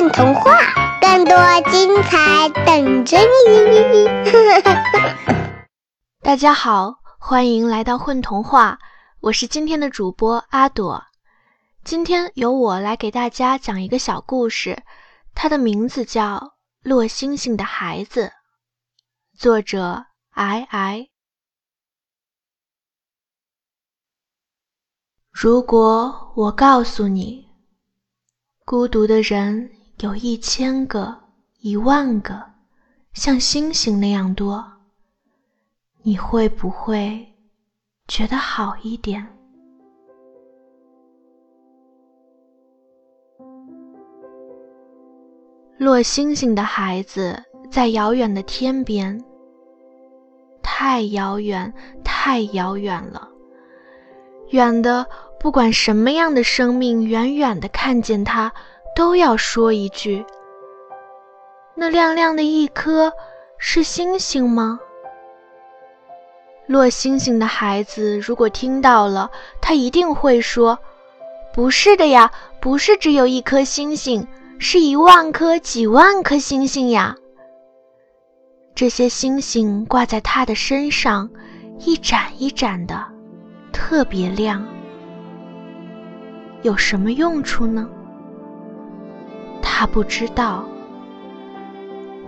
混童话，更多精彩等着你！大家好，欢迎来到混童话，我是今天的主播阿朵。今天由我来给大家讲一个小故事，它的名字叫《落星星的孩子》，作者皑皑。如果我告诉你，孤独的人有一千个、一万个，像星星那样多，你会不会觉得好一点？落星星的孩子在遥远的天边，太遥远，太遥远了，远的。不管什么样的生命，远远的看见他，都要说一句：“那亮亮的一颗是星星吗？”落星星的孩子如果听到了，他一定会说：“不是的呀，不是只有一颗星星，是一万颗、几万颗星星呀。这些星星挂在他的身上，一盏一盏的，特别亮。”有什么用处呢？他不知道，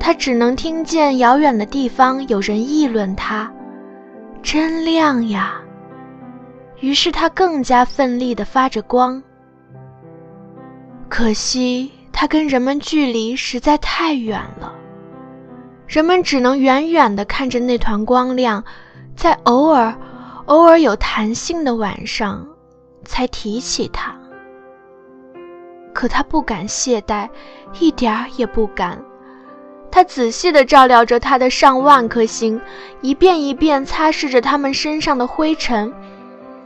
他只能听见遥远的地方有人议论他，真亮呀！于是他更加奋力地发着光。可惜他跟人们距离实在太远了，人们只能远远地看着那团光亮，在偶尔、偶尔有弹性的晚上，才提起他。可他不敢懈怠，一点儿也不敢。他仔细地照料着他的上万颗星，一遍一遍擦拭着他们身上的灰尘。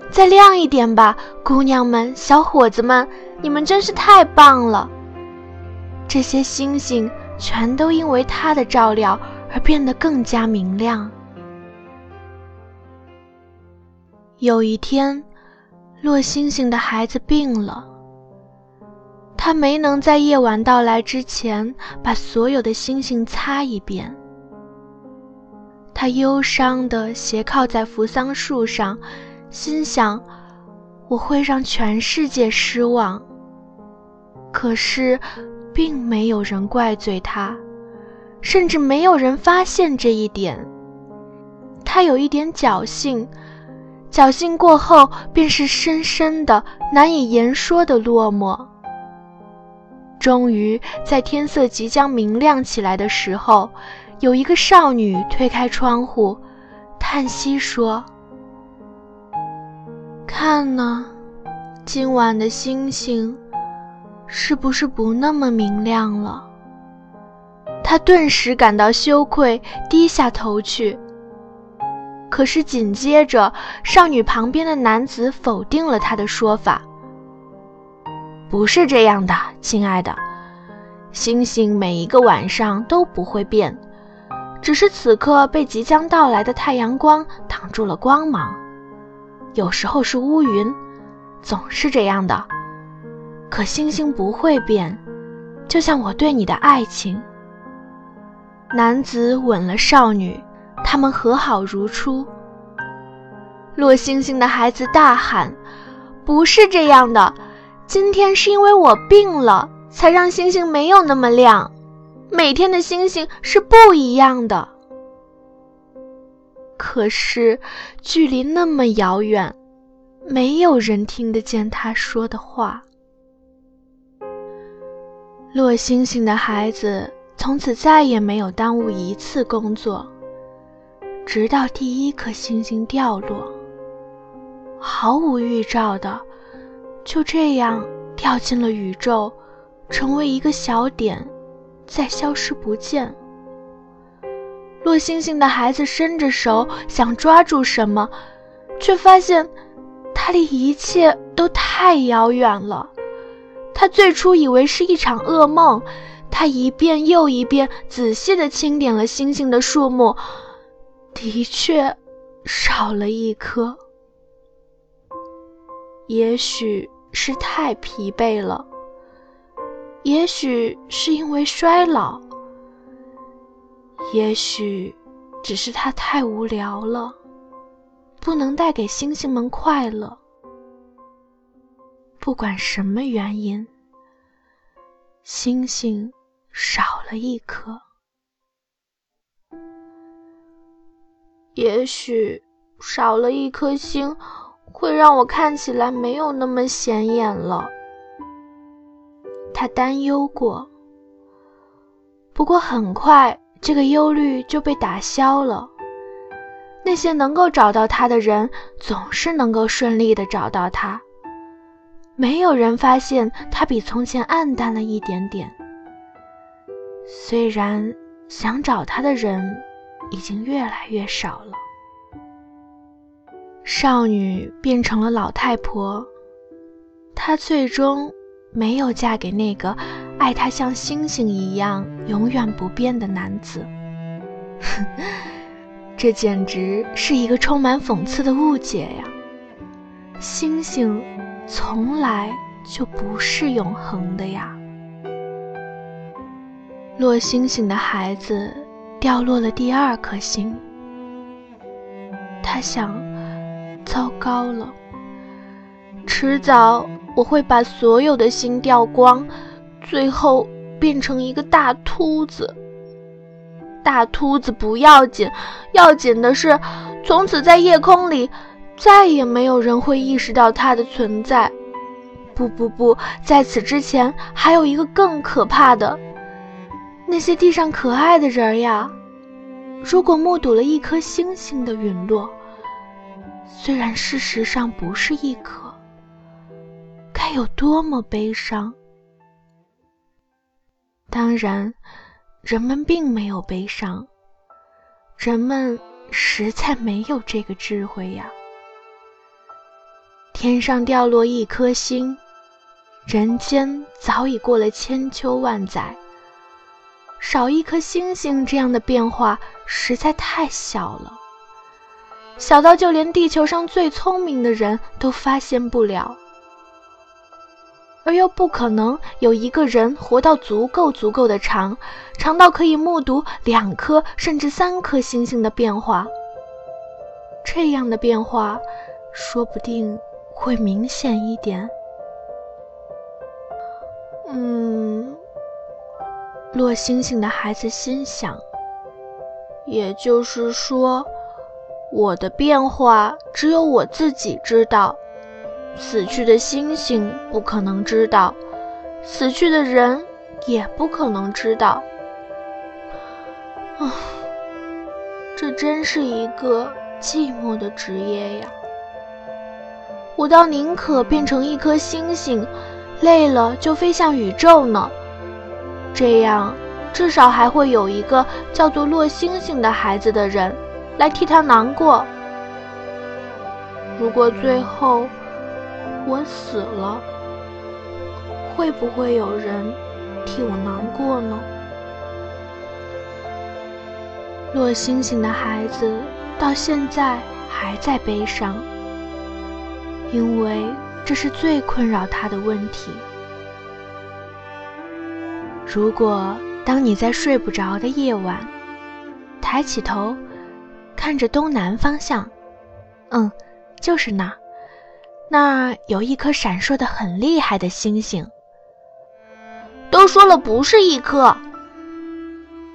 再亮一点吧，姑娘们、小伙子们，你们真是太棒了！这些星星全都因为他的照料而变得更加明亮。有一天，落星星的孩子病了。他没能在夜晚到来之前把所有的星星擦一遍。他忧伤地斜靠在扶桑树上，心想：“我会让全世界失望。”可是，并没有人怪罪他，甚至没有人发现这一点。他有一点侥幸，侥幸过后便是深深的、难以言说的落寞。终于在天色即将明亮起来的时候，有一个少女推开窗户，叹息说：“看呢，今晚的星星是不是不那么明亮了？”她顿时感到羞愧，低下头去。可是紧接着，少女旁边的男子否定了她的说法。不是这样的，亲爱的，星星每一个晚上都不会变，只是此刻被即将到来的太阳光挡住了光芒。有时候是乌云，总是这样的。可星星不会变，就像我对你的爱情。男子吻了少女，他们和好如初。落星星的孩子大喊：“不是这样的！”今天是因为我病了，才让星星没有那么亮。每天的星星是不一样的。可是，距离那么遥远，没有人听得见他说的话。落星星的孩子从此再也没有耽误一次工作，直到第一颗星星掉落，毫无预兆的。就这样掉进了宇宙，成为一个小点，再消失不见。落星星的孩子伸着手想抓住什么，却发现它离一切都太遥远了。他最初以为是一场噩梦，他一遍又一遍仔细地清点了星星的数目，的确少了一颗。也许。是太疲惫了，也许是因为衰老，也许只是他太无聊了，不能带给星星们快乐。不管什么原因，星星少了一颗。也许少了一颗星，会让我看起来没有那么显眼了。他担忧过，不过很快这个忧虑就被打消了。那些能够找到他的人，总是能够顺利的找到他。没有人发现他比从前暗淡了一点点。虽然想找他的人。已经越来越少了。少女变成了老太婆，她最终没有嫁给那个爱她像星星一样永远不变的男子。这简直是一个充满讽刺的误解呀！星星从来就不是永恒的呀。落星星的孩子。掉落了第二颗星，他想：糟糕了，迟早我会把所有的星掉光，最后变成一个大秃子。大秃子不要紧，要紧的是，从此在夜空里再也没有人会意识到它的存在。不不不，在此之前还有一个更可怕的。那些地上可爱的人呀，如果目睹了一颗星星的陨落，虽然事实上不是一颗，该有多么悲伤！当然，人们并没有悲伤，人们实在没有这个智慧呀。天上掉落一颗星，人间早已过了千秋万载。少一颗星星，这样的变化实在太小了，小到就连地球上最聪明的人都发现不了，而又不可能有一个人活到足够足够的长，长到可以目睹两颗甚至三颗星星的变化。这样的变化，说不定会明显一点。嗯。落星星的孩子心想：“也就是说，我的变化只有我自己知道，死去的星星不可能知道，死去的人也不可能知道。啊，这真是一个寂寞的职业呀！我倒宁可变成一颗星星，累了就飞向宇宙呢。”这样，至少还会有一个叫做落星星的孩子的人来替他难过。如果最后我死了，会不会有人替我难过呢？落星星的孩子到现在还在悲伤，因为这是最困扰他的问题。如果当你在睡不着的夜晚，抬起头，看着东南方向，嗯，就是那儿，那儿有一颗闪烁的很厉害的星星。都说了不是一颗，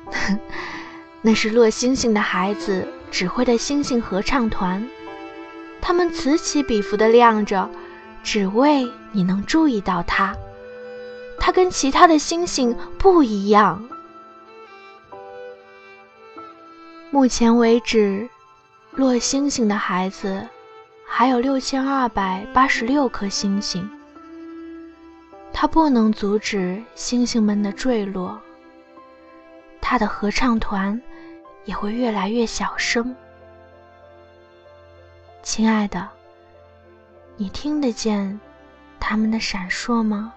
那是落星星的孩子指挥的星星合唱团，他们此起彼伏的亮着，只为你能注意到它。它跟其他的星星不一样。目前为止，落星星的孩子还有六千二百八十六颗星星。他不能阻止星星们的坠落。他的合唱团也会越来越小声。亲爱的，你听得见他们的闪烁吗？